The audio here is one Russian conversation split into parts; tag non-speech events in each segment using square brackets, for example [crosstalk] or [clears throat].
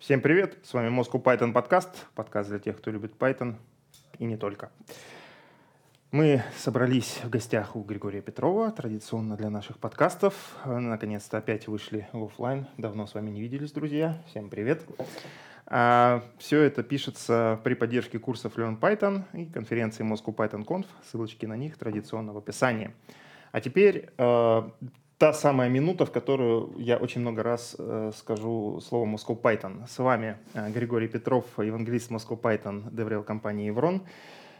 Всем привет, с вами Moscow Python подкаст, подкаст для тех, кто любит Python и не только. Мы собрались в гостях у Григория Петрова, традиционно для наших подкастов. Наконец-то опять вышли в офлайн. Давно с вами не виделись, друзья. Всем привет. А, все это пишется при поддержке курсов Learn Python и конференции Moscow Python Conf. Ссылочки на них традиционно в описании. А теперь э, та самая минута, в которую я очень много раз э, скажу слово Moscow Python. С вами э, Григорий Петров, евангелист Moscow Python, DevRel компании Еврон.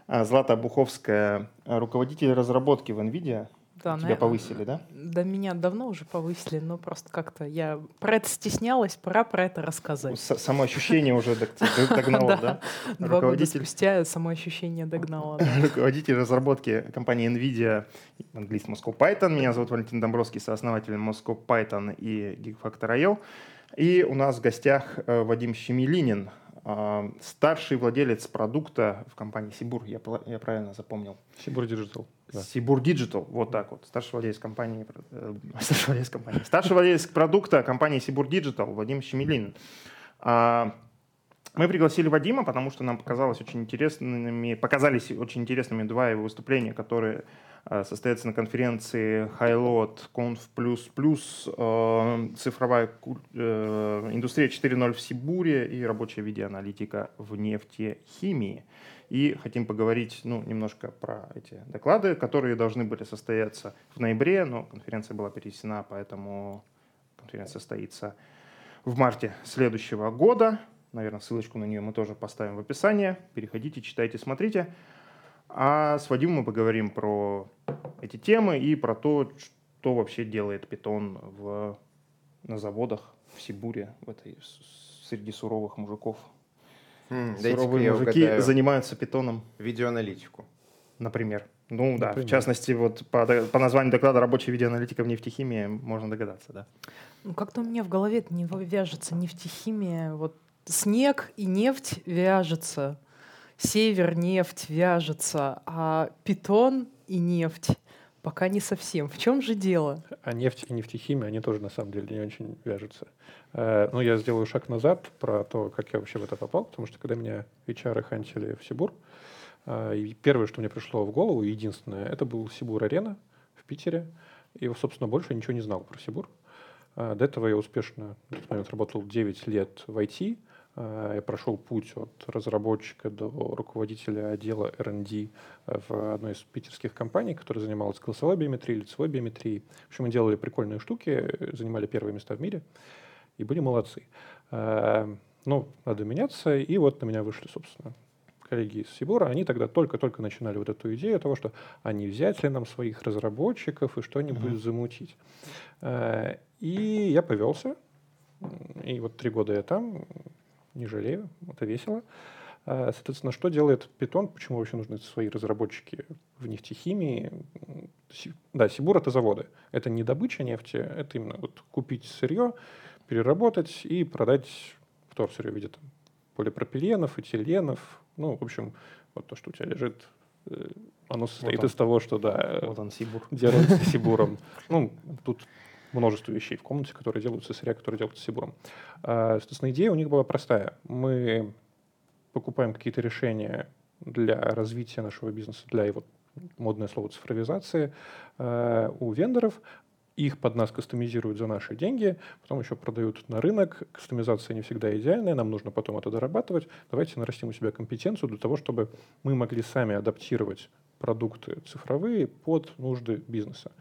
Э, Злата Буховская, руководитель разработки в NVIDIA. Да, Тебя наверное, повысили, да? Да, меня давно уже повысили, но просто как-то я про это стеснялась, пора про это рассказать. С само ощущение уже [laughs] догнало, да? Два года спустя само ощущение догнало. [laughs] Руководитель разработки компании NVIDIA, английский Moscow Python. Меня зовут Валентин Домбровский, сооснователь Moscow Python и Gigfactor.io. И у нас в гостях э, Вадим Щемилинин, э, старший владелец продукта в компании Сибур, я, я правильно запомнил. Сибур Digital. Да. Сибур Digital, вот так вот, старший владелец компании, э, [laughs] старший владелец компании, старший владелец продукта компании Сибур Digital Вадим Щемелин. А, мы пригласили Вадима, потому что нам показалось очень интересными, показались очень интересными два его выступления, которые э, состоятся на конференции HighLoad Conf++, э, цифровая э, индустрия 4.0 в Сибуре и рабочая видеоаналитика в нефтехимии. И хотим поговорить ну, немножко про эти доклады, которые должны были состояться в ноябре, но конференция была перенесена, поэтому конференция состоится в марте следующего года. Наверное, ссылочку на нее мы тоже поставим в описании. Переходите, читайте, смотрите. А с Вадимом мы поговорим про эти темы и про то, что вообще делает питон в, на заводах в Сибуре, в этой, среди суровых мужиков. М, Суровые мужики угадаю. занимаются питоном. Видеоаналитику. Например. Ну да, в частности, вот по, по названию доклада «Рабочая видеоаналитика в нефтехимии» можно догадаться, да. Ну как-то у меня в голове это не вяжется нефтехимия. Вот снег и нефть вяжется, север, нефть вяжется, а питон и нефть Пока не совсем. В чем же дело? А нефть и нефтехимия, они тоже на самом деле не очень вяжутся. Э, ну, я сделаю шаг назад про то, как я вообще в это попал, потому что когда меня HR хантили в Сибур, э, первое, что мне пришло в голову, единственное, это был Сибур-арена в Питере. И, собственно, больше ничего не знал про Сибур. Э, до этого я успешно в тот момент работал 9 лет в IT, я прошел путь от разработчика до руководителя отдела R&D в одной из питерских компаний, которая занималась голосовой биометрией, лицевой биометрией. В общем, мы делали прикольные штуки, занимали первые места в мире и были молодцы. Э, ну, надо меняться, и вот на меня вышли, собственно, коллеги из Сибура, они тогда только-только начинали вот эту идею того, что не взять ли нам своих разработчиков и что-нибудь mm-hmm. замутить. Э, и я повелся, и вот три года я там, не жалею, это весело. А, соответственно, что делает Python, почему вообще нужны свои разработчики в нефтехимии? Да, Сибур — это заводы. Это не добыча нефти, это именно вот купить сырье, переработать и продать вторсырье в виде там, полипропиленов, этиленов. Ну, в общем, вот то, что у тебя лежит, э, оно состоит вот из того, что, да, вот он, Сибур. делается Сибуром. Ну, тут множество вещей в комнате, которые делаются сырья, которые делаются Сибуром. А, соответственно, идея у них была простая. Мы покупаем какие-то решения для развития нашего бизнеса, для его модное слово цифровизации э, у вендоров, их под нас кастомизируют за наши деньги, потом еще продают на рынок. Кастомизация не всегда идеальная, нам нужно потом это дорабатывать. Давайте нарастим у себя компетенцию для того, чтобы мы могли сами адаптировать продукты цифровые под нужды бизнеса.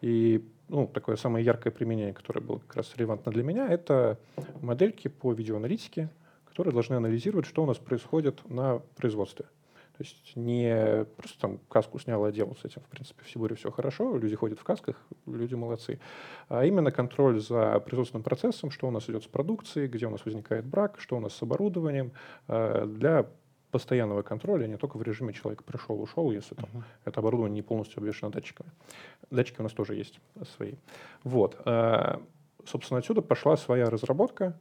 И ну, такое самое яркое применение, которое было как раз релевантно для меня, это модельки по видеоаналитике, которые должны анализировать, что у нас происходит на производстве. То есть не просто там каску снял и одел, с этим, в принципе, в Сибуре все хорошо, люди ходят в касках, люди молодцы. А именно контроль за производственным процессом, что у нас идет с продукцией, где у нас возникает брак, что у нас с оборудованием, э, для постоянного контроля, не только в режиме человек пришел, ушел, если там, uh-huh. это оборудование не полностью обвешено датчиками. Датчики у нас тоже есть свои. Вот. Э, собственно, отсюда пошла своя разработка.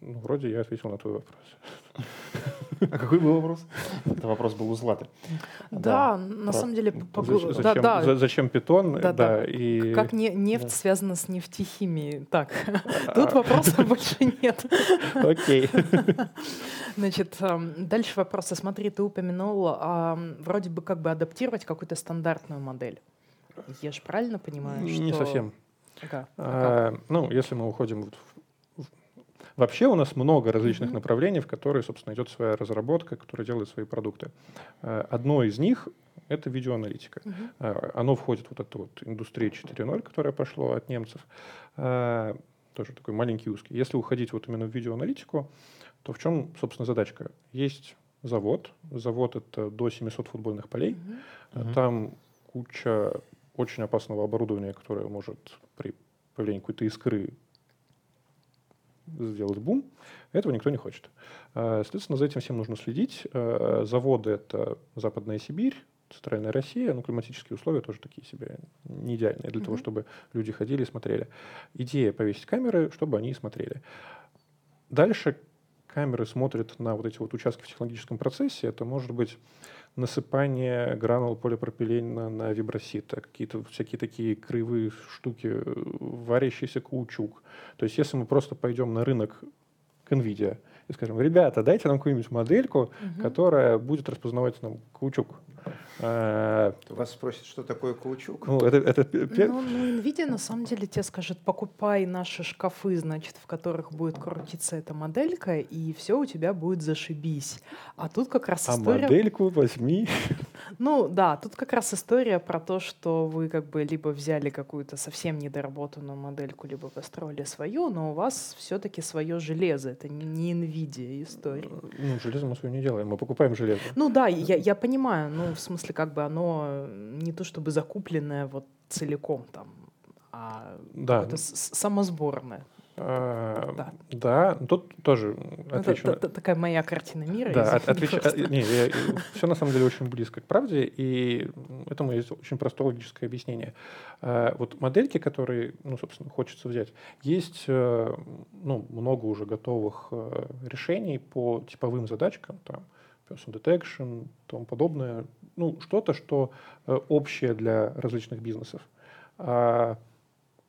Ну, вроде я ответил на твой вопрос. А какой был вопрос? Это вопрос был у Златы. Да, на самом деле... Зачем, зачем питон? Да, и... Как нефть связана с нефтехимией? Так, [laughs] тут вопросов больше нет. Окей. [laughs] Значит, дальше вопросы. Смотри, ты упомянул вроде бы как бы адаптировать какую-то стандартную модель. Я же правильно понимаю, что... Не совсем. А, а ну, если мы уходим Вообще у нас много различных mm-hmm. направлений, в которые, собственно, идет своя разработка, которая делает свои продукты. Э, одно из них — это видеоаналитика. Mm-hmm. Оно входит в вот эту вот индустрию 4.0, которая пошло от немцев. Э, тоже такой маленький узкий. Если уходить вот именно в видеоаналитику, то в чем, собственно, задачка? Есть завод. Завод — это до 700 футбольных полей. Mm-hmm. Там куча очень опасного оборудования, которое может при появлении какой-то искры сделать бум. Этого никто не хочет. А, соответственно, за этим всем нужно следить. А, заводы — это Западная Сибирь, Центральная Россия, ну, климатические условия тоже такие себе не идеальные для mm-hmm. того, чтобы люди ходили и смотрели. Идея повесить камеры, чтобы они смотрели. Дальше камеры смотрят на вот эти вот участки в технологическом процессе. Это может быть насыпание гранул полипропилена на вибросита, какие-то всякие такие кривые штуки, варящийся каучук. То есть если мы просто пойдем на рынок к NVIDIA и скажем, ребята, дайте нам какую-нибудь модельку, угу. которая будет распознавать нам каучук. А, Вас спросят, что такое каучук? Ну, это, это... Ну, ну, NVIDIA на самом деле тебе скажет, покупай наши шкафы, значит, в которых будет крутиться эта моделька, и все у тебя будет зашибись. А тут как раз а история... А модельку возьми. Ну да, тут как раз история про то, что вы как бы либо взяли какую-то совсем недоработанную модельку, либо построили свою, но у вас все-таки свое железо. Это не NVIDIA история. Ну, железо мы свое не делаем, мы покупаем железо. Ну да, я, я понимаю, ну в смысле как бы оно не то чтобы закупленное вот целиком там, а да. какое-то самосборное. А, да. да, тут тоже отвечу. Это, такая моя картина мира. Да, от, отвеч... не, я, все на самом деле очень близко к правде, и этому есть очень простое логическое объяснение. А, вот модельки, которые, ну, собственно, хочется взять, есть э, ну, много уже готовых э, решений по типовым задачкам, там, person detection, тому подобное, ну, что-то, что э, общее для различных бизнесов. А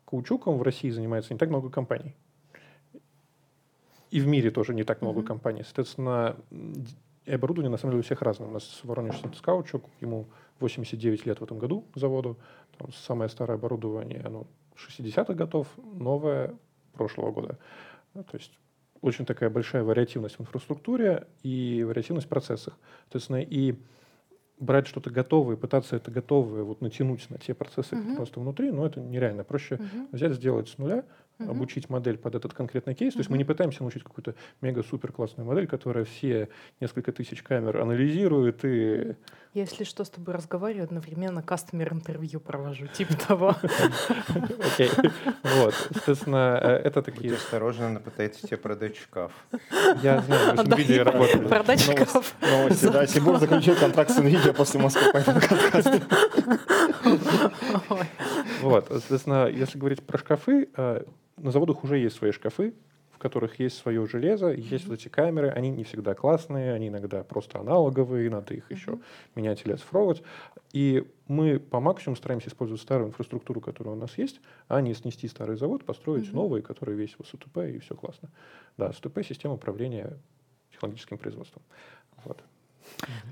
каучуком в России занимается не так много компаний. И в мире тоже не так много mm-hmm. компаний. Соответственно, и оборудование на самом деле у всех разное. У нас Воронеж Каучук, ему 89 лет в этом году заводу. Там самое старое оборудование, оно 60-х готов, новое прошлого года. То есть очень такая большая вариативность в инфраструктуре и вариативность в процессах. Соответственно, и брать что-то готовое, пытаться это готовое вот натянуть на те процессы, uh-huh. просто внутри, ну, это нереально. Проще uh-huh. взять, сделать с нуля, uh-huh. обучить модель под этот конкретный кейс. То есть мы не пытаемся научить какую-то мега-супер классную модель, которая все несколько тысяч камер анализирует и... Если что, с тобой разговариваю, одновременно кастомер-интервью провожу, типа того. Окей. Вот, соответственно, э, это такие... Будь осторожно, она пытается тебе продать шкаф. Я знаю, вы с NVIDIA работали. Продать шкаф. Новости, да. Сибур заключил контракт с NVIDIA после Москвы подкаста. Вот, соответственно, если говорить про шкафы, э, на заводах уже есть свои шкафы, которых есть свое железо, есть вот эти камеры, они не всегда классные, они иногда просто аналоговые, надо их еще менять или оцифровывать. И мы по максимуму стараемся использовать старую инфраструктуру, которая у нас есть, а не снести старый завод, построить новый, который весь в СУТП, и все классно. Да, СУТП — система управления технологическим производством. Вот.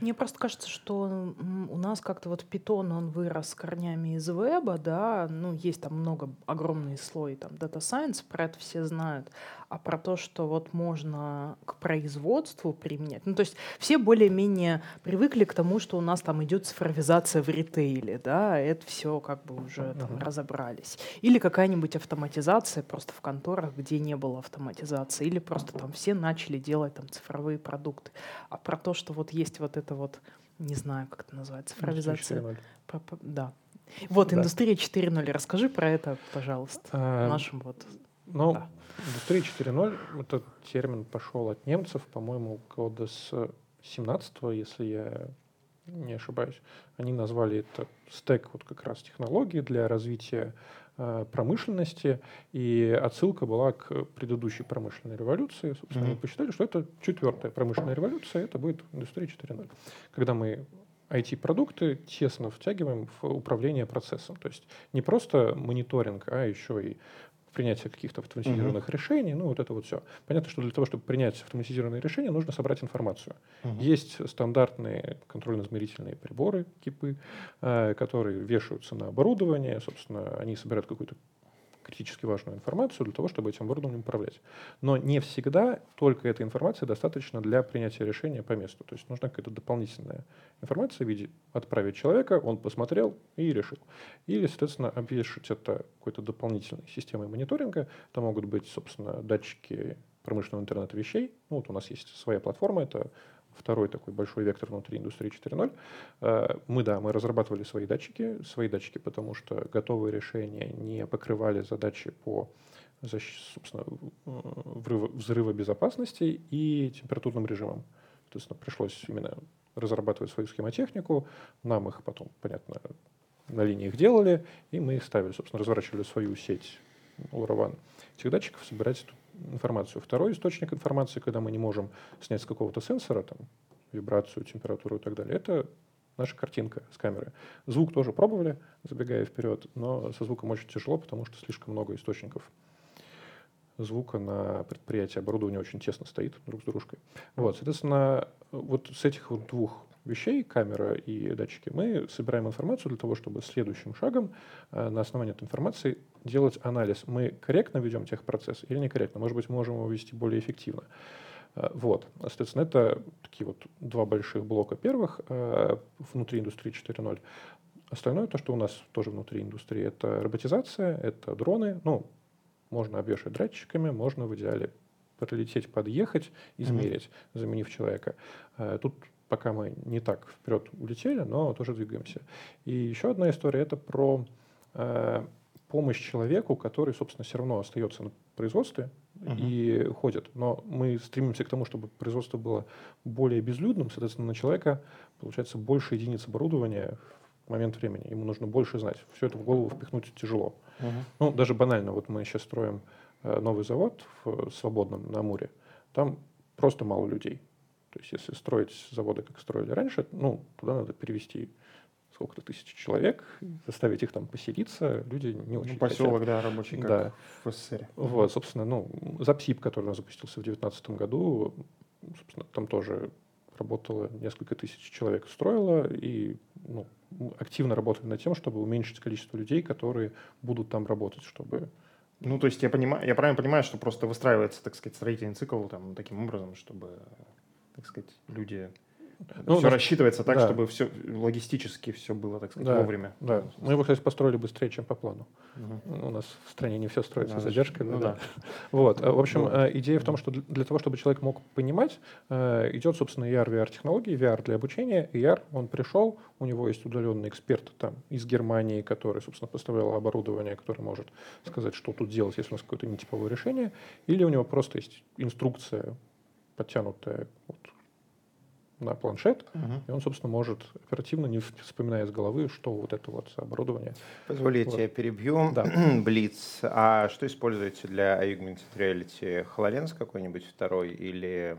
Мне просто кажется, что у нас как-то вот питон, он вырос корнями из веба, да, ну, есть там много, огромный слой там Data Science, про это все знают, а про то, что вот можно к производству применять. Ну, то есть все более-менее привыкли к тому, что у нас там идет цифровизация в ритейле, да, это все как бы уже там uh-huh. разобрались. Или какая-нибудь автоматизация просто в конторах, где не было автоматизации, или просто там все начали делать там цифровые продукты. А про то, что вот есть вот это вот, не знаю, как это называется, цифровизация. Да. Вот, да. индустрия 4.0. Расскажи про это, пожалуйста, а, нашим вот. Ну, да. Индустрия 4.0, этот термин пошел от немцев, по-моему, года с 17 если я не ошибаюсь. Они назвали это стек вот как раз технологий для развития промышленности, и отсылка была к предыдущей промышленной революции. Собственно, mm-hmm. они посчитали, что это четвертая промышленная революция, это будет индустрия 4.0. Когда мы IT-продукты тесно втягиваем в управление процессом. То есть не просто мониторинг, а еще и принятие каких-то автоматизированных uh-huh. решений, ну вот это вот все. Понятно, что для того, чтобы принять автоматизированные решения, нужно собрать информацию. Uh-huh. Есть стандартные контрольно-измерительные приборы, кипы, э, которые вешаются на оборудование, собственно, они собирают какую-то критически важную информацию для того, чтобы этим оборудованием управлять. Но не всегда только эта информация достаточно для принятия решения по месту. То есть нужна какая-то дополнительная информация в виде отправить человека, он посмотрел и решил. Или, соответственно, обвешать это какой-то дополнительной системой мониторинга. Это могут быть, собственно, датчики промышленного интернета вещей. Ну, вот у нас есть своя платформа, это второй такой большой вектор внутри индустрии 4.0. Э, мы, да, мы разрабатывали свои датчики, свои датчики, потому что готовые решения не покрывали задачи по собственно, взрыва, безопасности и температурным режимам. То есть пришлось именно разрабатывать свою схемотехнику, нам их потом, понятно, на линиях делали, и мы их ставили, собственно, разворачивали свою сеть LoRaWAN этих датчиков, собирать информацию. Второй источник информации, когда мы не можем снять с какого-то сенсора, там, вибрацию, температуру и так далее, это наша картинка с камеры. Звук тоже пробовали, забегая вперед, но со звуком очень тяжело, потому что слишком много источников звука на предприятии. Оборудование очень тесно стоит друг с дружкой. Вот, соответственно, вот с этих вот двух вещей, камера и датчики, мы собираем информацию для того, чтобы следующим шагом э, на основании этой информации делать анализ. Мы корректно ведем техпроцесс или некорректно? Может быть, можем его вести более эффективно. Э, вот, соответственно, это такие вот два больших блока первых э, внутри индустрии 4.0. Остальное, то, что у нас тоже внутри индустрии, это роботизация, это дроны. Ну, можно обвешать датчиками, можно в идеале пролететь, подъехать, измерить, mm-hmm. заменив человека. Тут пока мы не так вперед улетели, но тоже двигаемся. И еще одна история это про э, помощь человеку, который, собственно, все равно остается на производстве uh-huh. и ходит. Но мы стремимся к тому, чтобы производство было более безлюдным, соответственно, на человека получается больше единиц оборудования в момент времени. Ему нужно больше знать. Все это в голову впихнуть тяжело. Uh-huh. Ну, даже банально, вот мы сейчас строим э, новый завод в Свободном на Амуре. Там просто мало людей. То есть если строить заводы, как строили раньше, ну, туда надо перевести сколько-то тысяч человек, заставить их там поселиться, люди не очень ну, поселок, хотят. да, рабочий, как да. в СССР. Вот, собственно, ну, Запсип, который у нас запустился в 2019 году, собственно, там тоже работало несколько тысяч человек строило, и ну, активно работали над тем, чтобы уменьшить количество людей, которые будут там работать, чтобы ну, то есть я понимаю, я правильно понимаю, что просто выстраивается, так сказать, строительный цикл там таким образом, чтобы так сказать, люди ну, все рассчитывается так, да. чтобы все логистически все было, так сказать, да, вовремя. Да. Мы его, кстати, построили быстрее, чем по плану. Угу. У нас в стране не все строится да, задержкой. Ну, да. [laughs] Вот. В общем, ну, идея в том, что для того, чтобы человек мог понимать, э, идет, собственно, ER, VR-технологии, VR для обучения. ER, он пришел, у него есть удаленный эксперт там из Германии, который, собственно, поставлял оборудование, который может сказать, что тут делать, если у нас какое-то нетиповое решение. Или у него просто есть инструкция подтянутая вот, на планшет, uh-huh. и он, собственно, может оперативно, не вспоминая из головы, что вот это вот оборудование. Позволите, вот. я перебью. Да. [clears throat] Блиц. А что используете для Augmented Reality? HoloLens какой-нибудь второй или...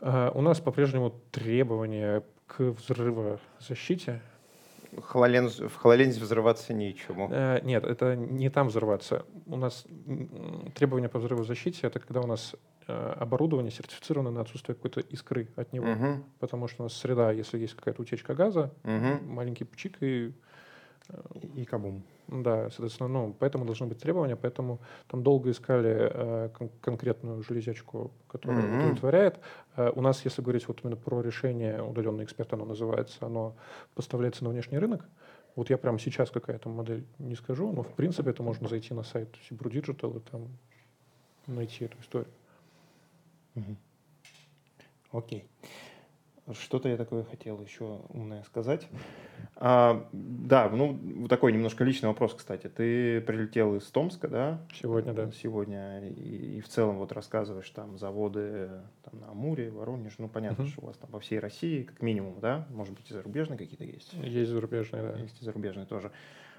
Uh, у нас по-прежнему требования к взрывозащите. HoloLens, в HoloLens взрываться нечему. Uh, нет, это не там взрываться. У нас требования по взрывозащите — это когда у нас оборудование сертифицировано на отсутствие какой-то искры от него. Угу. Потому что у нас среда, если есть какая-то утечка газа, угу. маленький пучик и... Э, и кабум. Да, соответственно, ну, поэтому должны быть требования, поэтому там долго искали э, кон- конкретную железячку, которая mm-hmm. удовлетворяет. Э, у нас, если говорить вот именно про решение, удаленный эксперт оно называется, оно поставляется на внешний рынок. Вот я прямо сейчас какая-то модель не скажу, но в принципе это можно зайти на сайт Сибру Digital и там найти эту историю. Угу. Окей. Что-то я такое хотел еще умное сказать. А, да, ну, такой немножко личный вопрос, кстати. Ты прилетел из Томска, да? Сегодня, да. Сегодня. И, и в целом вот рассказываешь там заводы там, на Амуре, Воронеж. Ну, понятно, угу. что у вас там по всей России, как минимум, да? Может быть, и зарубежные какие-то есть? Есть зарубежные, да. Есть и зарубежные тоже.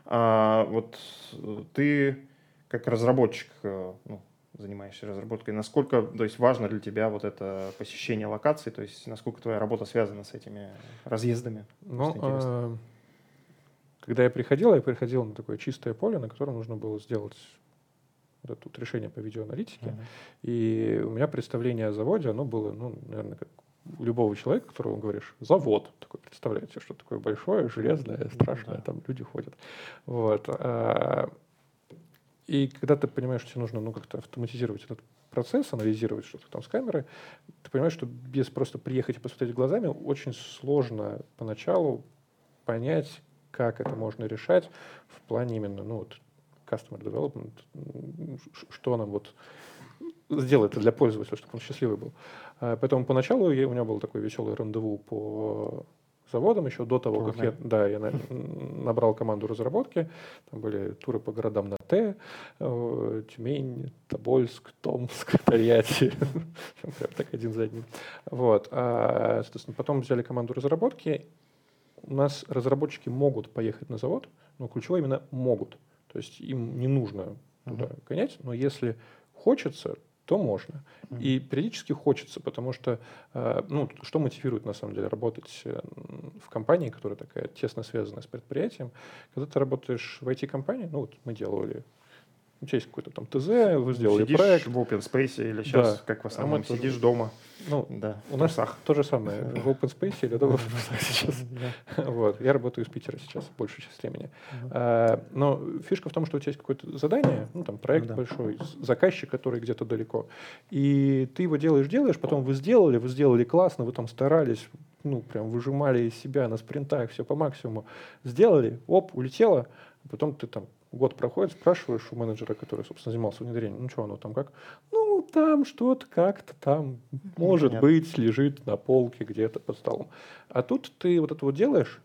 А, вот ты как разработчик, э, ну, занимаешься разработкой, насколько то есть, важно для тебя вот это посещение локаций, то есть насколько твоя работа связана с этими разъездами? Ну, а, когда я приходил, я приходил на такое чистое поле, на котором нужно было сделать вот это вот решение по видеоаналитике. Uh-huh. И у меня представление о заводе, оно было, ну, наверное, как у любого человека, которого говоришь, завод, такой, представляете, что такое большое, железное, страшное, uh-huh. там люди ходят. Вот. И когда ты понимаешь, что тебе нужно ну, как-то автоматизировать этот процесс, анализировать что-то там с камеры, ты понимаешь, что без просто приехать и посмотреть глазами очень сложно поначалу понять, как это можно решать в плане именно ну, вот, customer development, что нам вот сделать для пользователя, чтобы он счастливый был. А, поэтому поначалу у меня был такой веселый рандеву по заводом еще до того, как я, да, я набрал команду разработки. Там были туры по городам на Т, э, Тюмень, Тобольск, Томск, [laughs] Тольятти. [laughs] Прям так один за одним. Вот. А, соответственно, потом взяли команду разработки. У нас разработчики могут поехать на завод, но ключевое именно могут. То есть им не нужно туда гонять, но если хочется, то можно. Mm-hmm. И периодически хочется, потому что, э, ну, что мотивирует на самом деле работать э, в компании, которая такая тесно связана с предприятием, когда ты работаешь в IT-компании, ну, вот мы делали у тебя есть какой-то там ТЗ, вы сделали сидишь проект. в open space или сейчас, да. как в основном, а сидишь тоже... дома. Ну, да, у нас то же самое [laughs] в open space или дома [laughs] сейчас. [laughs] Вот. Я работаю из Питера сейчас большую часть времени. А, но фишка в том, что у тебя есть какое-то задание, ну там проект большой, заказчик, который где-то далеко, и ты его делаешь, делаешь, потом вы сделали, вы сделали классно, вы там старались, ну прям выжимали из себя на спринтах все по максимуму, сделали, оп, улетело, а потом ты там Год проходит, спрашиваешь у менеджера, который, собственно, занимался внедрением, ну что оно там как? Ну, там что-то как-то там, может Нет. быть, лежит на полке где-то под столом. А тут ты вот это вот делаешь,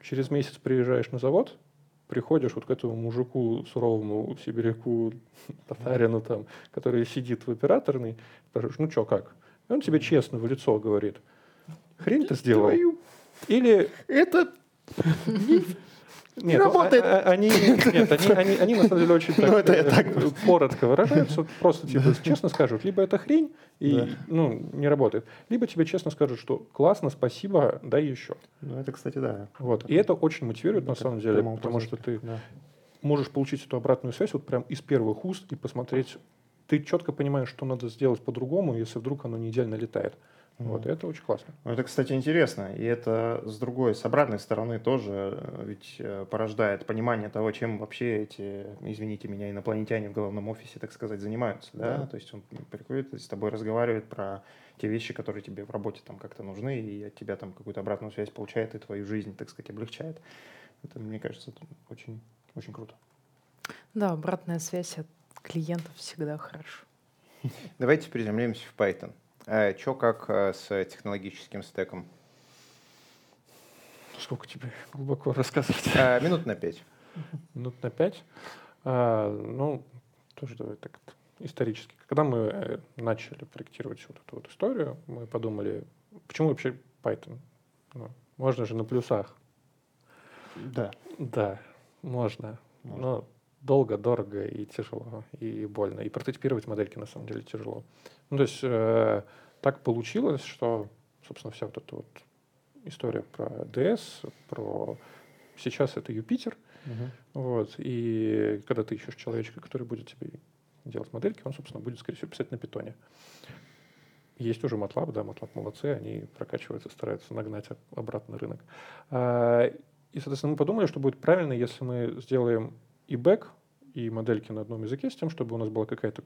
через месяц приезжаешь на завод, приходишь вот к этому мужику суровому сибиряку, [laughs] татарину там, который сидит в операторной, спрашиваешь, ну что, как? И он тебе честно в лицо говорит, хрень ты сделал. Или это [laughs] нет, ну, работает. А, а, они, нет, они, они, они на самом деле очень [laughs] так, ну, это я так э, коротко выражаются, просто типа честно скажут, либо это хрень и да. ну, не работает, либо тебе честно скажут, что классно, спасибо, дай еще. Ну это, кстати, да. Вот. И это очень мотивирует на самом деле, потому что ты можешь получить эту обратную связь вот прям из первых уст и посмотреть, ты четко понимаешь, что надо сделать по-другому, если вдруг оно не идеально летает. Вот, это очень классно. Ну, это, кстати, интересно. И это с другой, с обратной стороны тоже э, ведь э, порождает понимание того, чем вообще эти, извините меня, инопланетяне в головном офисе, так сказать, занимаются. Да? Да? То есть он приходит с тобой разговаривает про те вещи, которые тебе в работе там как-то нужны, и от тебя там какую-то обратную связь получает и твою жизнь, так сказать, облегчает. Это, мне кажется, очень, очень круто. Да, обратная связь от клиентов всегда хорошо. [laughs] Давайте приземлимся в Python. А, Че как а, с технологическим стеком? Сколько тебе глубоко рассказывать? А, минут на пять. [laughs] Минут на пять? А, ну, тоже давай так исторически. Когда мы э, начали проектировать вот эту вот историю, мы подумали, почему вообще Python? Ну, можно же на плюсах. Да. Да, можно. можно. Но долго, дорого и тяжело, и больно. И прототипировать модельки на самом деле тяжело. Ну, то есть э, так получилось, что, собственно, вся вот эта вот история про DS, про сейчас это Юпитер, uh-huh. вот, и когда ты ищешь человечка, который будет тебе делать модельки, он, собственно, будет, скорее всего, писать на питоне. Есть уже MATLAB, да, MATLAB молодцы, они прокачиваются, стараются нагнать обратно рынок. А, и, соответственно, мы подумали, что будет правильно, если мы сделаем и бэк, и модельки на одном языке с тем, чтобы у нас была какая-то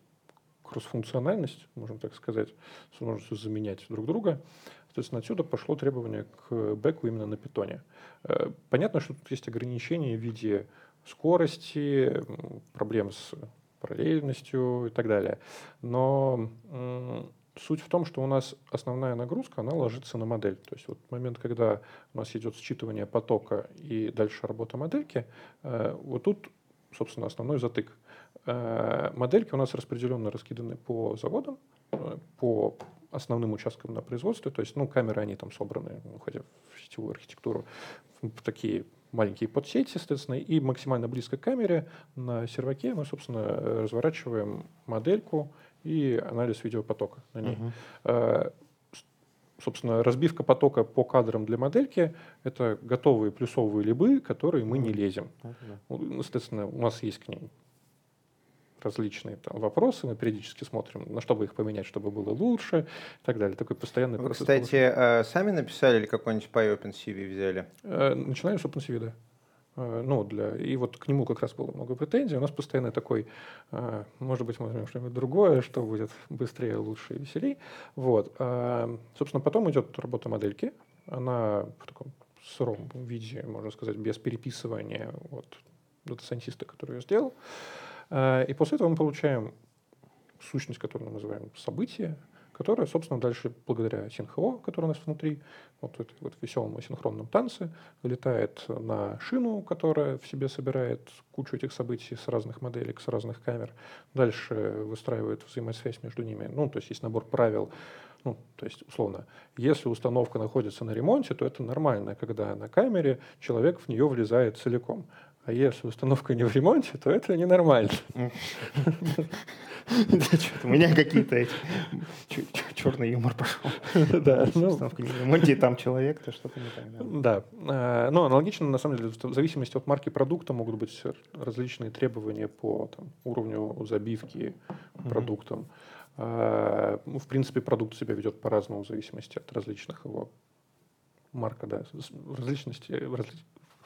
кроссфункциональность, можем так сказать, с возможностью заменять друг друга. Соответственно, отсюда пошло требование к бэку именно на питоне. Э, понятно, что тут есть ограничения в виде скорости, проблем с параллельностью и так далее. Но суть в том, что у нас основная нагрузка, она ложится на модель. То есть вот момент, когда у нас идет считывание потока и дальше работа модельки, э, вот тут, собственно, основной затык. Э, модельки у нас распределенно раскиданы по заводам, э, по основным участкам на производстве. То есть, ну, камеры, они там собраны, уходя в сетевую архитектуру, в такие маленькие подсети, соответственно, и максимально близко к камере на серваке мы, собственно, разворачиваем модельку и анализ видеопотока на ней. Uh-huh. Собственно, разбивка потока по кадрам для модельки — это готовые плюсовые либы, которые мы не лезем. Uh-huh. Соответственно, у нас есть к ним различные там, вопросы, мы периодически смотрим, на что бы их поменять, чтобы было лучше и так далее. Такой постоянный Вы, процесс. Кстати, э, сами написали или какой-нибудь по OpenCV взяли? Э, начинали с OpenCV, да. Э, ну, для... И вот к нему как раз было много претензий. У нас постоянно такой, может быть, мы возьмем что-нибудь другое, что будет быстрее, лучше и веселее. Вот. Собственно, потом идет работа модельки. Она в таком сыром виде, можно сказать, без переписывания вот, дата-сайентиста, который ее сделал. Э, и после этого мы получаем сущность, которую мы называем событие, которая, собственно, дальше благодаря синхро, который у нас внутри, вот этой вот веселом синхронном танце, летает на шину, которая в себе собирает кучу этих событий с разных моделей, с разных камер. Дальше выстраивает взаимосвязь между ними. Ну, то есть есть набор правил, ну, то есть, условно, если установка находится на ремонте, то это нормально, когда на камере человек в нее влезает целиком. А если установка не в ремонте, то это ненормально. У меня какие-то черный юмор пошел. Да, ну. установка не в ремонте, и там человек, то что-то не так. Да. Э, ну, аналогично, на самом деле, в зависимости от марки продукта могут быть различные требования по уровню забивки продуктом. Э, ну, в принципе, продукт себя ведет по-разному в зависимости от различных его марка, да, различности,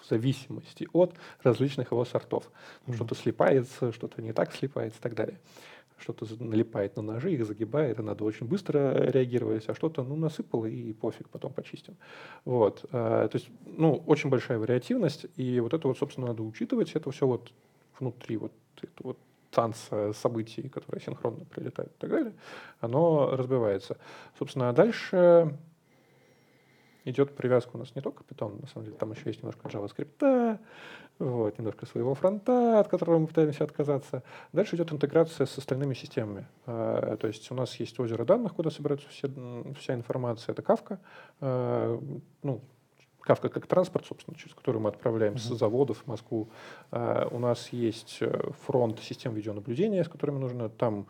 в зависимости от различных его сортов. Mm-hmm. Что-то слипается, что-то не так слипается и так далее. Что-то налипает на ножи, их загибает, и надо очень быстро реагировать, а что-то ну, насыпало и пофиг, потом почистим. Вот. А, то есть, ну, очень большая вариативность, и вот это вот, собственно, надо учитывать. Это все вот внутри вот, это вот танца событий, которые синхронно прилетают и так далее, оно разбивается. Собственно, а дальше идет привязка у нас не только Python, на самом деле, там еще есть немножко JavaScript, вот, немножко своего фронта, от которого мы пытаемся отказаться. Дальше идет интеграция с остальными системами. А, то есть у нас есть озеро данных, куда собирается все, вся информация. Это Kafka. А, ну, Kafka как транспорт, собственно, через который мы отправляем uh-huh. с заводов в Москву. А, у нас есть э, фронт систем видеонаблюдения, с которыми нужно там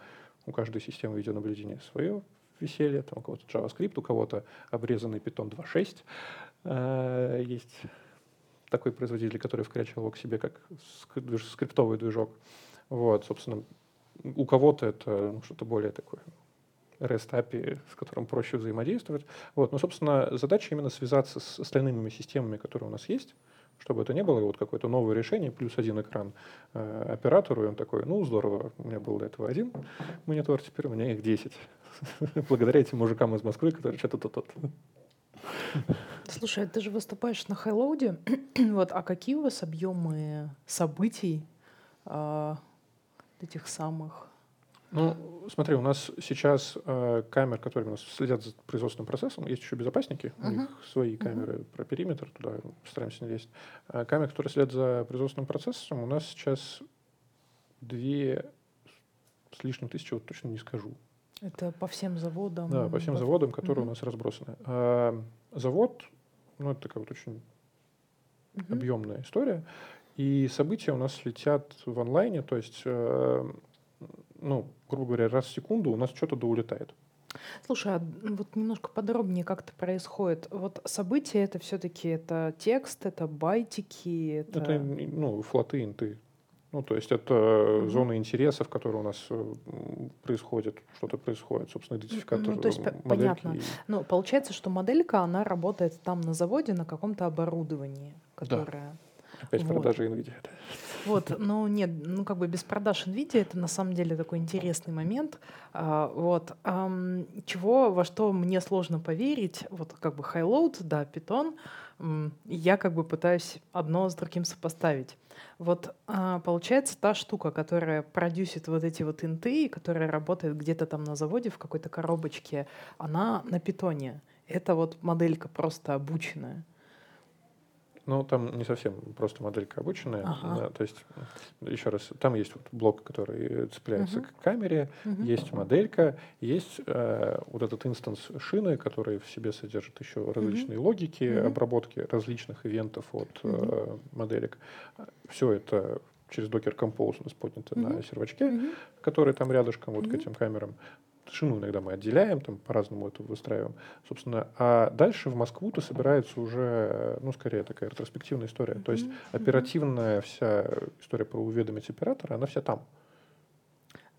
у каждой системы видеонаблюдения свое веселье, там у кого-то JavaScript, у кого-то обрезанный Python 2.6. Э, есть такой производитель, который вкрячивал его к себе как скриптовый движок. Вот, собственно, у кого-то это ну, что-то более такое REST API, с которым проще взаимодействовать. Вот. Но, собственно, задача именно связаться с остальными системами, которые у нас есть, чтобы это не было вот какое-то новое решение, плюс один экран э, оператору, и он такой, ну, здорово, у меня был до этого один монитор, теперь у меня их 10. [laughs] Благодаря этим мужикам из Москвы, которые что-то тут. Слушай, ты же выступаешь на Хайлоуде, [clears throat] вот, а какие у вас объемы событий э, этих самых ну, смотри, у нас сейчас э, камер, которые у нас следят за производственным процессом, есть еще безопасники, uh-huh. у них свои камеры uh-huh. про периметр, туда стараемся не лезть. А камеры, которые следят за производственным процессом, у нас сейчас две с лишним тысячи, вот точно не скажу. Это по всем заводам? Да, по всем заводам, которые uh-huh. у нас разбросаны. А, завод, ну, это такая вот очень uh-huh. объемная история. И события у нас летят в онлайне, то есть э, ну, грубо говоря, раз в секунду у нас что-то да улетает. Слушай, а вот немножко подробнее как это происходит. Вот события это все-таки это текст, это байтики, это... Это, ну, флоты, инты. Ну, то есть это mm-hmm. зоны интересов, которые у нас э, происходят, что-то происходит, собственно, идентификатор Ну, то есть, понятно. И... Ну, получается, что моделька, она работает там на заводе на каком-то оборудовании, которое... Да. Опять вот. продажи NVIDIA. Вот, ну нет, ну как бы без продаж NVIDIA это на самом деле такой интересный момент. А, вот. чего, во что мне сложно поверить, вот как бы Highload, да, Python, я как бы пытаюсь одно с другим сопоставить. Вот а, получается та штука, которая продюсит вот эти вот инты, которая работает где-то там на заводе в какой-то коробочке, она на питоне. Это вот моделька просто обученная. Ну, там не совсем просто моделька обученная. Ага. Да, то есть, еще раз, там есть вот блок, который цепляется угу. к камере, угу. есть моделька, есть э, вот этот инстанс шины, который в себе содержит еще различные угу. логики угу. обработки различных ивентов от угу. э, моделек. Все это через Docker Compose у нас поднято угу. на сервачке, угу. который там рядышком вот угу. к этим камерам шину иногда мы отделяем, там по-разному это выстраиваем. Собственно, а дальше в Москву-то собирается уже, ну, скорее такая ретроспективная история. Mm-hmm. То есть оперативная вся история про уведомить оператора, она вся там.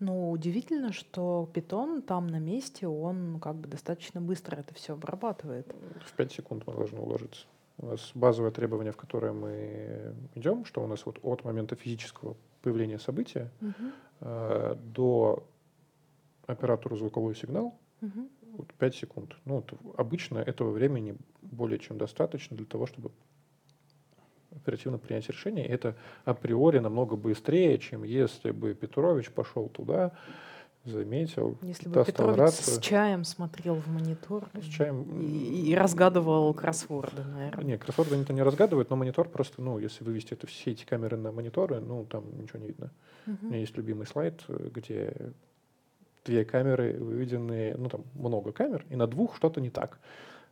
Ну, удивительно, что питон там на месте, он как бы достаточно быстро это все обрабатывает. В 5 секунд мы должны уложиться. У нас базовое требование, в которое мы идем, что у нас вот от момента физического появления события угу. э, до оператору звуковой сигнал, угу. вот 5 секунд. Ну, вот обычно этого времени более чем достаточно для того, чтобы оперативно принять решение. Это априори намного быстрее, чем если бы Петрович пошел туда, заметил, Если бы Петрович рацию. с чаем смотрел в монитор с чаем... и, и разгадывал кроссворды, наверное. Не, кроссворды никто не разгадывает, но монитор просто, ну, если вывести это, все эти камеры на мониторы, ну, там ничего не видно. Угу. У меня есть любимый слайд, где две камеры выведенные, ну там много камер, и на двух что-то не так.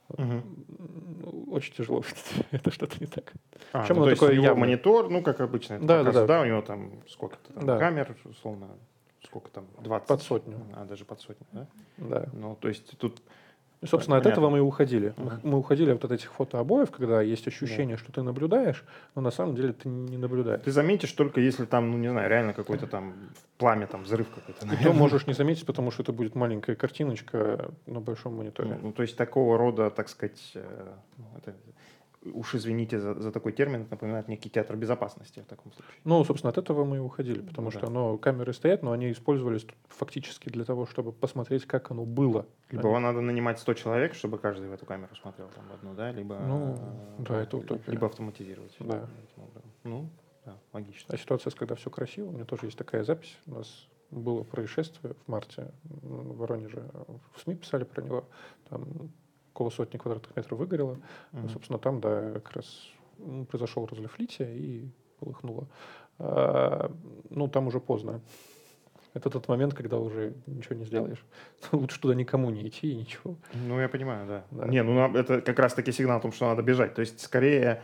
Угу. Очень тяжело [laughs] это что-то не так. А, Причем ну, то есть такое у него монитор, ну, как обычно, это да, да, да. да, у него там сколько-то там да. камер, условно, сколько там, 20? Под сотню. А, даже под сотню, да? Да. Ну, то есть тут и, собственно, Понятно. от этого мы и уходили. Uh-huh. Мы уходили от этих фотообоев, когда есть ощущение, yeah. что ты наблюдаешь, но на самом деле ты не наблюдаешь. Ты заметишь только если там, ну не знаю, реально какой-то там пламя, там взрыв какой-то. И то можешь не заметить, потому что это будет маленькая картиночка на большом мониторе. Ну, ну то есть такого рода, так сказать, э, ну, это уж извините за, за такой термин, напоминает некий театр безопасности в таком случае. Ну, собственно, от этого мы и уходили, потому ну, что да. оно, камеры стоят, но они использовались фактически для того, чтобы посмотреть, как оно было. Либо они... надо нанимать 100 человек, чтобы каждый в эту камеру смотрел там в одну, да, либо, ну, да, это утопия. либо автоматизировать. Да. Ну, да, логично. А ситуация, когда все красиво, у меня тоже есть такая запись, у нас было происшествие в марте в Воронеже, в СМИ писали про него, там около сотни квадратных метров выгорело. Mm-hmm. Ну, собственно, там, да, как раз произошел разлив лития и полыхнуло. А, ну, там уже поздно. Это тот момент, когда уже ничего не сделаешь. [laughs] Лучше туда никому не идти и ничего. Ну, я понимаю, да. да. Не, ну это как раз-таки сигнал о том, что надо бежать. То есть, скорее,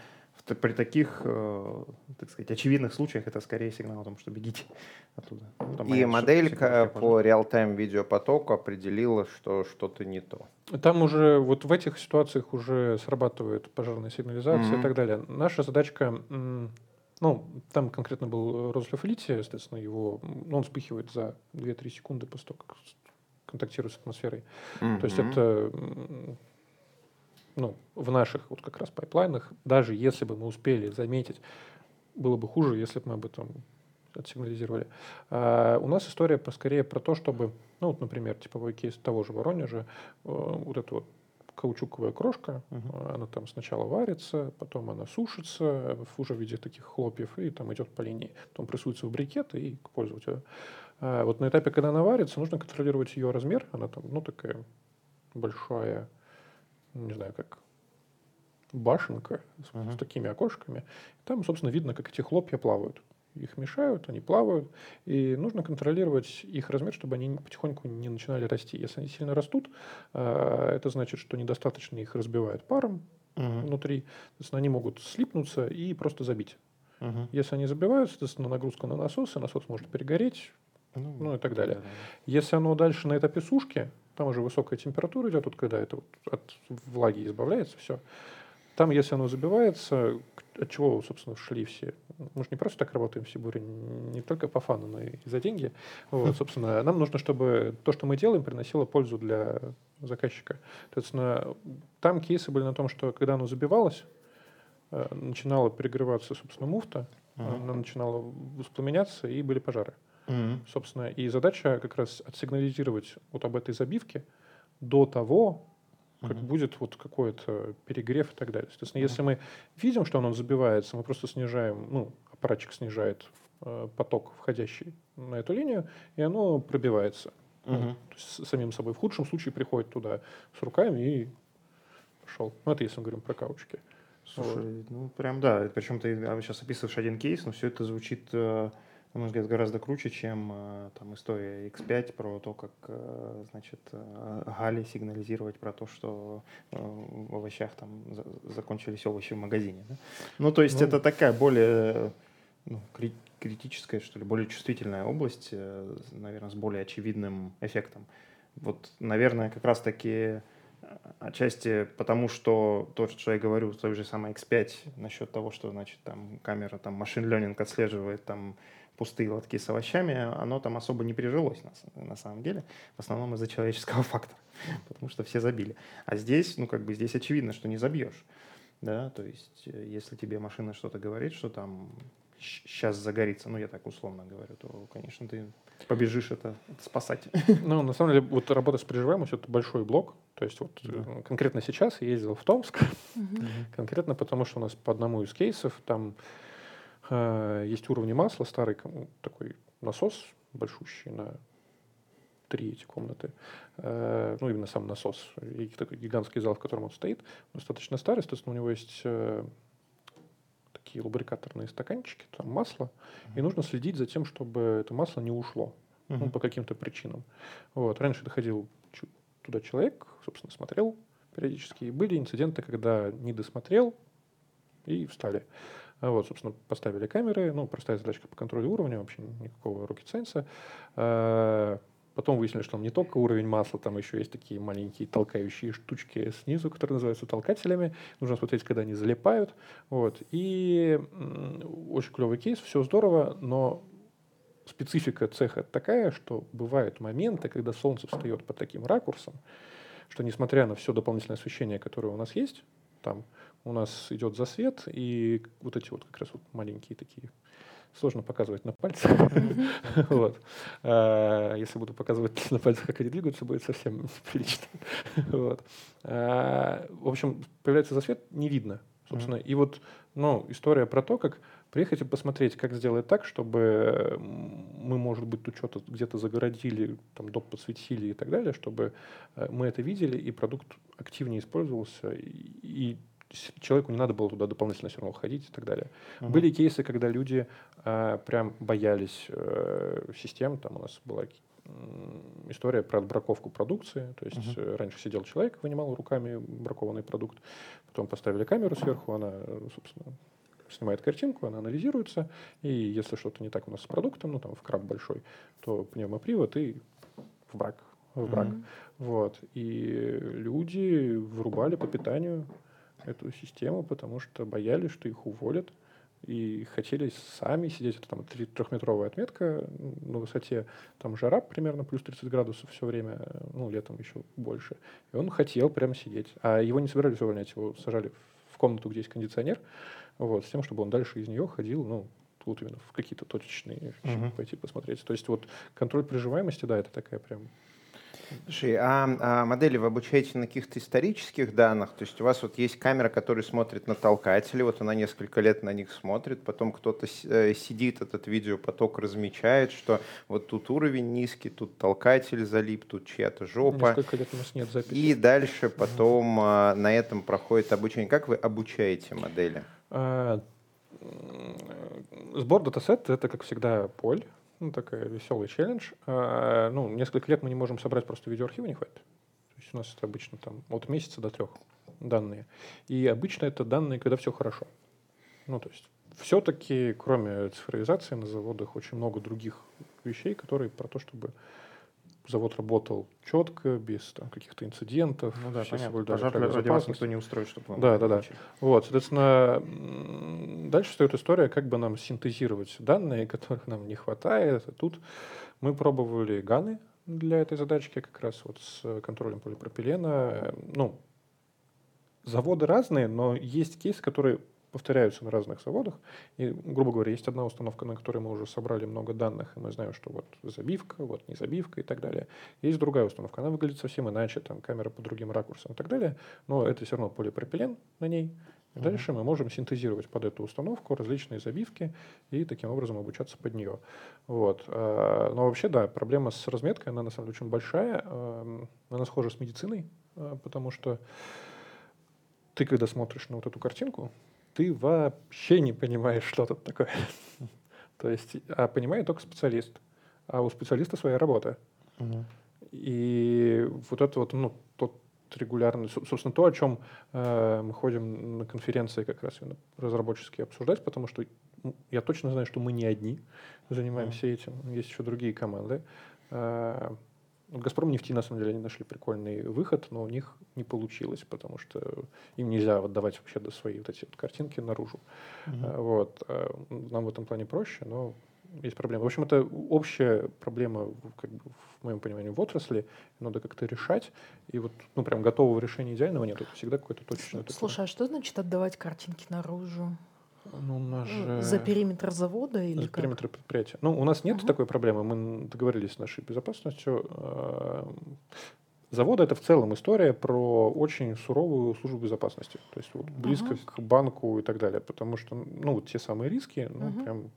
при таких, э, так сказать, очевидных случаях это скорее сигнал о том, что бегите [laughs] оттуда. Ну, и моделька по реал-тайм видеопотоку определила, что что-то не то. Там уже вот в этих ситуациях уже срабатывает пожарная сигнализация mm-hmm. и так далее. Наша задачка, ну, там конкретно был розлив лития, естественно, его, ну, он вспыхивает за 2-3 секунды после того, как контактирует с атмосферой. Mm-hmm. То есть это ну, в наших вот как раз пайплайнах, даже если бы мы успели заметить, было бы хуже, если бы мы об этом отсигнализировали. А у нас история скорее про то, чтобы, ну, вот, например, типовой кейс того же Воронежа, э, вот эта вот каучуковая крошка, uh-huh. она там сначала варится, потом она сушится уже в виде таких хлопьев, и там идет по линии. Потом прессуется в брикеты и к пользователю. А вот на этапе, когда она варится, нужно контролировать ее размер. Она там, ну, такая большая, не знаю, как башенка с, uh-huh. с такими окошками. Там, собственно, видно, как эти хлопья плавают. Их мешают, они плавают, и нужно контролировать их размер, чтобы они потихоньку не начинали расти. Если они сильно растут, а, это значит, что недостаточно их разбивает паром uh-huh. внутри, соответственно, они могут слипнуться и просто забить. Uh-huh. Если они забивают, соответственно, нагрузка на насос, и насос может перегореть, ну, ну и так далее. Да, да. Если оно дальше на этапе сушки, там уже высокая температура идет, вот когда это вот от влаги избавляется, все. Там, если оно забивается, от чего, собственно, шли все? Мы же не просто так работаем в Сибуре, не только по фану, но и за деньги. Вот, [laughs] собственно, нам нужно, чтобы то, что мы делаем, приносило пользу для заказчика. Соответственно, там кейсы были на том, что когда оно забивалось, э, начинала перегреваться, собственно, муфта, uh-huh. она начинала воспламеняться, и были пожары. Uh-huh. Собственно, и задача как раз отсигнализировать вот об этой забивке, до того, как mm-hmm. будет вот какой-то перегрев и так далее. Соответственно, mm-hmm. если мы видим, что он забивается, мы просто снижаем, ну, аппаратчик снижает э, поток входящий на эту линию, и оно пробивается. Mm-hmm. Ну, то есть самим собой. В худшем случае приходит туда с руками и пошел. Ну, это если мы говорим про каучки. Слушай, вот. ну прям да. Причем ты сейчас описываешь один кейс, но все это звучит э, на мой взгляд, гораздо круче, чем э, там история X5 про то, как, э, значит, э, Гали сигнализировать про то, что в овощах там закончились овощи в магазине. Да? Ну, то есть ну, это такая более ну, критическая, что ли, более чувствительная область, наверное, с более очевидным эффектом. Вот, наверное, как раз-таки отчасти потому, что то, что я говорю, той же самой X5 насчет того, что, значит, там камера, там, машин ленинг отслеживает там пустые лотки с овощами, оно там особо не прижилось на, на самом деле, в основном из-за человеческого [laughs] фактора, потому что все забили. А здесь, ну как бы здесь очевидно, что не забьешь, да, то есть э, если тебе машина что-то говорит, что там сейчас загорится, ну я так условно говорю, то, конечно, ты побежишь это, это спасать. [laughs] Ну, на самом деле, вот работа с приживаемостью — это большой блок. То есть вот да. Э, конкретно сейчас я ездил в Томск, угу. конкретно потому, что у нас по одному из кейсов там есть уровни масла, старый такой насос большущий на три эти комнаты. Э, ну, именно сам насос. И такой гигантский зал, в котором он стоит, достаточно старый, соответственно, у него есть э, такие лубрикаторные стаканчики, там масло, и нужно следить за тем, чтобы это масло не ушло ну, по каким-то причинам. Вот. Раньше доходил туда человек, собственно, смотрел периодически, и были инциденты, когда не досмотрел и встали. А вот, собственно, поставили камеры, ну, простая задачка по контролю уровня, вообще никакого rocket science. А, потом выяснили, что там не только уровень масла, там еще есть такие маленькие толкающие штучки снизу, которые называются толкателями. Нужно смотреть, когда они залипают. Вот. И очень клевый кейс, все здорово, но специфика цеха такая, что бывают моменты, когда солнце встает под таким ракурсом, что несмотря на все дополнительное освещение, которое у нас есть, там у нас идет засвет, и вот эти вот как раз вот маленькие такие сложно показывать на пальцах. [laughs] вот. а, если буду показывать [laughs] на пальцах, как они двигаются, будет совсем [laughs] неприлично. вот. а, в общем, появляется засвет, не видно. Собственно, и вот ну, история про то, как приехать и посмотреть, как сделать так, чтобы мы, может быть, тут что-то где-то загородили, там, доп. подсветили и так далее, чтобы э, мы это видели, и продукт активнее использовался, и, и человеку не надо было туда дополнительно все равно ходить и так далее. Uh-huh. Были кейсы, когда люди э, прям боялись э, систем. Там у нас была история про отбраковку продукции. То есть uh-huh. раньше сидел человек, вынимал руками бракованный продукт, потом поставили камеру сверху, она, собственно, снимает картинку, она анализируется, и если что-то не так у нас с продуктом, ну там в краб большой, то пневмопривод и в брак. В брак. Mm-hmm. Вот. И люди вырубали по питанию эту систему, потому что боялись, что их уволят, и хотели сами сидеть. Это там трехметровая отметка на высоте, там жара примерно плюс 30 градусов все время, ну, летом еще больше. И он хотел прямо сидеть. А его не собирались увольнять, его сажали в комнату, где есть кондиционер, вот, с тем, чтобы он дальше из нее ходил, ну, тут именно в какие-то точечные uh-huh. пойти посмотреть. То есть вот контроль приживаемости, да, это такая прям Слушай, а, а модели вы обучаете на каких-то исторических данных? То есть у вас вот есть камера, которая смотрит на толкатели, вот она несколько лет на них смотрит, потом кто-то э, сидит, этот видеопоток размечает, что вот тут уровень низкий, тут толкатель залип, тут чья-то жопа. Несколько лет у нас нет записи. И дальше потом а, на этом проходит обучение. Как вы обучаете модели? А, сбор датасет — это, как всегда, поль ну, такой веселый челлендж. А, ну, несколько лет мы не можем собрать просто видеоархивы, не хватит. То есть у нас это обычно там от месяца до трех данные. И обычно это данные, когда все хорошо. Ну, то есть все-таки, кроме цифровизации, на заводах очень много других вещей, которые про то, чтобы завод работал четко, без там, каких-то инцидентов. Ну да, понятно. Пожар ради вас никто не устроит, чтобы вам Да, да, да. Вот, соответственно, дальше встает история, как бы нам синтезировать данные, [laughs] которых нам не хватает. Тут мы пробовали ганы для этой задачки, как раз вот с контролем полипропилена. Ну, заводы разные, но есть кейсы, которые повторяются на разных заводах. И, грубо говоря, есть одна установка, на которой мы уже собрали много данных, и мы знаем, что вот забивка, вот не забивка и так далее. Есть другая установка, она выглядит совсем иначе, там камера по другим ракурсам и так далее, но это все равно полипропилен на ней, и дальше мы можем синтезировать под эту установку различные забивки и таким образом обучаться под нее. Вот. А, но вообще, да, проблема с разметкой, она на самом деле очень большая. Она схожа с медициной, а, потому что ты, когда смотришь на вот эту картинку, ты вообще не понимаешь, что тут такое. [laughs] То есть, а понимает только специалист. А у специалиста своя работа. И вот это вот, ну, тот регулярно, собственно, то, о чем э, мы ходим на конференции как раз разработческие обсуждать, потому что я точно знаю, что мы не одни занимаемся mm. этим, есть еще другие команды. Э, Газпром нефти, на самом деле, они нашли прикольный выход, но у них не получилось, потому что им нельзя отдавать вообще до свои вот эти вот картинки наружу. Mm-hmm. Вот. Э, нам в этом плане проще, но есть проблемы. В общем, это общая проблема, как бы, в моем понимании, в отрасли. Надо как-то решать. И вот, ну, прям готового решения идеального нет. Это всегда какое-то точечное. Слушай, такое. а что значит отдавать картинки наружу? Ну, у нас же... За периметр завода или За как? периметр предприятия. Ну, у нас нет угу. такой проблемы. Мы договорились с нашей безопасностью. А, заводы это в целом история про очень суровую службу безопасности. То есть вот, близко угу. к банку и так далее. Потому что, ну, вот те самые риски, ну, угу. прям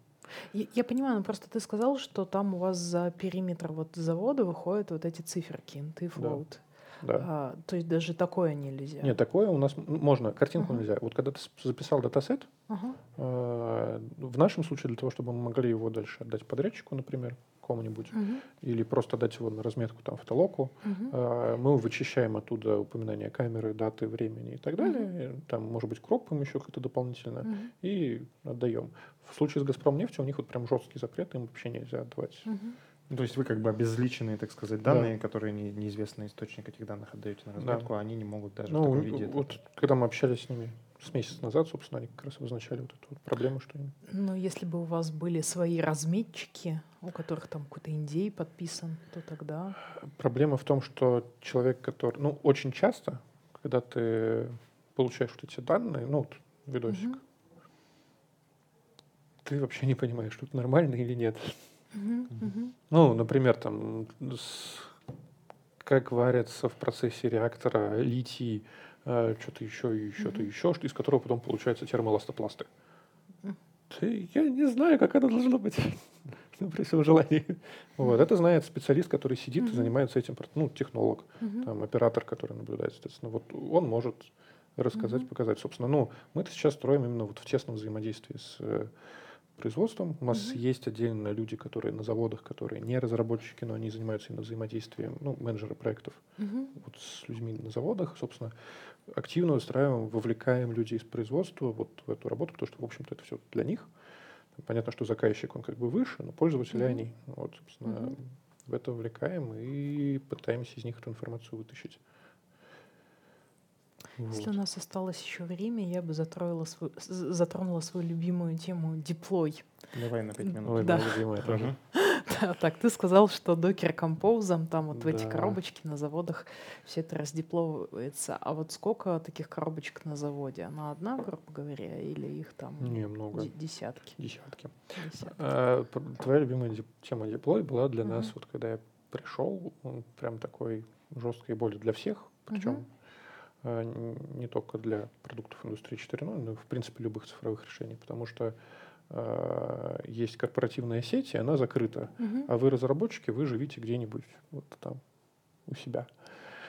я, я понимаю, но просто ты сказал, что там у вас за периметр вот завода выходят вот эти циферки, ты float. Да. Да. А, то есть даже такое нельзя. Нет, такое у нас можно, картинку uh-huh. нельзя. Вот когда ты записал датасет, uh-huh. э, в нашем случае для того, чтобы мы могли его дальше отдать подрядчику, например, кому-нибудь, uh-huh. или просто дать его на разметку там фотолоку, uh-huh. э, мы вычищаем оттуда упоминания камеры, даты, времени и так далее. Uh-huh. Там, может быть, кропаем еще как-то дополнительно uh-huh. и отдаем. В случае с Газпром нефтью у них вот прям жесткий запрет, им вообще нельзя отдавать. Uh-huh. То есть вы как бы обезличенные, так сказать, данные, да. которые не, неизвестный источник этих данных отдаете на разметку, да. они не могут даже ну, в таком виде. Вот это... когда мы общались с ними с месяца назад, собственно, они как раз обозначали вот эту вот проблему, что... Ну, если бы у вас были свои разметчики, у которых там какой-то индей подписан, то тогда... Проблема в том, что человек, который... Ну, очень часто, когда ты получаешь вот эти данные, ну, вот видосик, угу. ты вообще не понимаешь, что это нормально или нет. Угу. Ну, например, там, с... как варятся в процессе реактора литий, э, что-то еще и что-то mm-hmm. еще, из которого потом получаются термоэластопласты. Mm-hmm. Я не знаю, как это должно быть. [laughs] ну, при всем желании. Вот. Это знает специалист, который сидит mm-hmm. и занимается этим, ну, технолог, mm-hmm. там, оператор, который наблюдает, соответственно. Вот он может рассказать, mm-hmm. показать. Собственно, ну, мы это сейчас строим именно вот в тесном взаимодействии с э, производством. У нас mm-hmm. есть отдельно люди, которые на заводах, которые не разработчики, но они занимаются именно взаимодействием, ну, менеджеры проектов mm-hmm. вот с людьми на заводах, собственно, активно устраиваем, вовлекаем людей из производства вот в эту работу, потому что, в общем-то, это все для них. Понятно, что заказчик, он как бы выше, но пользователи mm-hmm. они. Вот, собственно, mm-hmm. в это вовлекаем и пытаемся из них эту информацию вытащить. Если вот. у нас осталось еще время, я бы затроила свою, затронула свою любимую тему диплой. Давай на пять минут. Ой, да. любимая тоже. [laughs] Да, так, ты сказал, что докер композом, там вот в эти коробочки на заводах все это раздепловывается. А вот сколько таких коробочек на заводе? Она одна, грубо говоря, или их там Не, много. десятки? Десятки. Десятки. А, твоя любимая тема диплой была для угу. нас, вот когда я пришел, прям такой жесткой боли для всех, причем угу. А, не только для продуктов индустрии 4.0, но и, в принципе, любых цифровых решений, потому что э, есть корпоративная сеть, и она закрыта, угу. а вы разработчики, вы живите где-нибудь вот там у себя.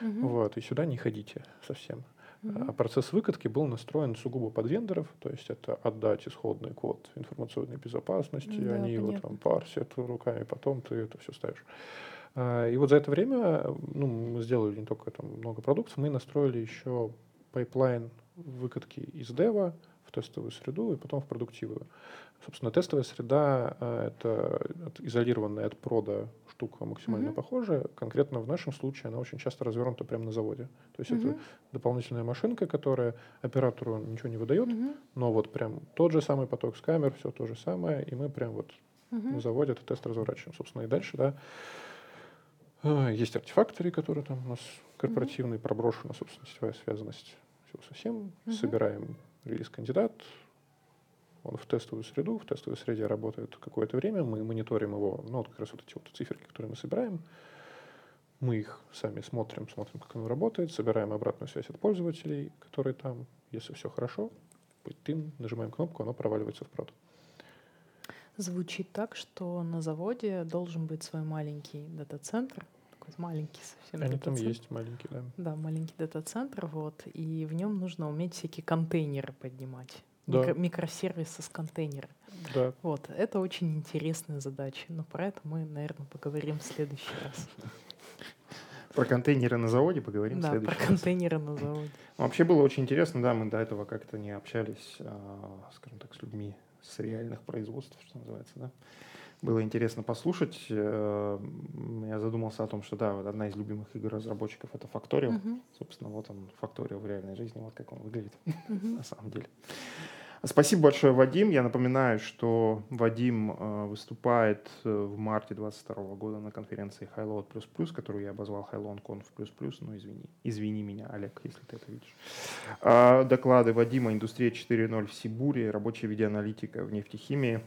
Угу. Вот, и сюда не ходите совсем. А процесс выкатки был настроен сугубо под вендоров, то есть это отдать исходный код информационной безопасности, да, они понятно. его там парсят руками, потом ты это все ставишь. А, и вот за это время ну, мы сделали не только там много продуктов, мы настроили еще пайплайн выкатки из дева в тестовую среду и потом в продуктивную. Собственно, тестовая среда а, — это изолированная от прода штука максимально mm-hmm. похожая. Конкретно в нашем случае она очень часто развернута прямо на заводе. То есть mm-hmm. это дополнительная машинка, которая оператору ничего не выдает, mm-hmm. но вот прям тот же самый поток с камер, все то же самое, и мы прям вот mm-hmm. на заводе этот тест разворачиваем. Собственно, и дальше, да, есть артефакторы, которые там у нас корпоративные, mm-hmm. проброшена, собственно, сетевая связанность всего совсем. Mm-hmm. Собираем релиз-кандидат, Он в тестовую среду, в тестовой среде работает какое-то время, мы мониторим его, ну, вот как раз вот эти вот циферки, которые мы собираем, мы их сами смотрим, смотрим, как оно работает, собираем обратную связь от пользователей, которые там, если все хорошо, тым, нажимаем кнопку, оно проваливается в прод. Звучит так, что на заводе должен быть свой маленький дата-центр, такой маленький совсем. Они там есть маленький, да. Да, маленький дата-центр, вот, и в нем нужно уметь всякие контейнеры поднимать. Да. Микро- микросервисы с контейнерами. Да. Вот, это очень интересная задача, но про это мы, наверное, поговорим в следующий раз. Про контейнеры на заводе поговорим да, в следующий про контейнеры на заводе. Вообще было очень интересно, да, мы до этого как-то не общались, а, скажем так, с людьми с реальных производств, что называется, да. Было интересно послушать. Э, я задумался о том, что да, вот одна из любимых игр разработчиков это Factorial. Uh-huh. Собственно, вот он Factorial в реальной жизни, вот как он выглядит uh-huh. [laughs] на самом деле. Спасибо большое, Вадим. Я напоминаю, что Вадим э, выступает э, в марте 2022 года на конференции Highload++, которую я обозвал Highload Conf++, но извини. Извини меня, Олег, если ты это видишь. Э, доклады Вадима «Индустрия 4.0 в Сибуре», рабочая видеоаналитика в нефтехимии.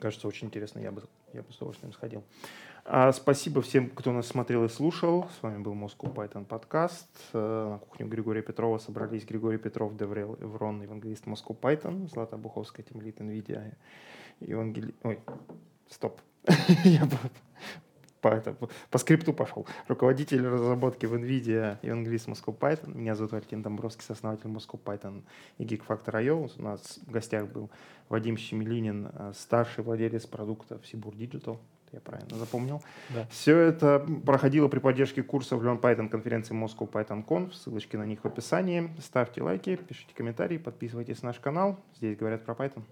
Кажется, очень интересно, я бы, я бы с удовольствием сходил. А, спасибо всем, кто нас смотрел и слушал. С вами был Moscow Python подкаст. Э, на кухню Григория Петрова собрались Григорий Петров, Деврел, Еврон, евангелист Moscow Python, Злата Буховская, тимлит NVIDIA, Евангели... Ой, стоп. [laughs] Я по, это, по скрипту пошел. Руководитель разработки в NVIDIA и английский Moscow Python. Меня зовут Артем Домбровский, основатель Moscow Python и Geekfactor.io. У нас в гостях был Вадим Щемелинин, э, старший владелец продукта Сибур Digital я правильно запомнил. Да. Все это проходило при поддержке курсов Learn Python конференции Moscow Python Conf. Ссылочки на них в описании. Ставьте лайки, пишите комментарии, подписывайтесь на наш канал. Здесь говорят про Python.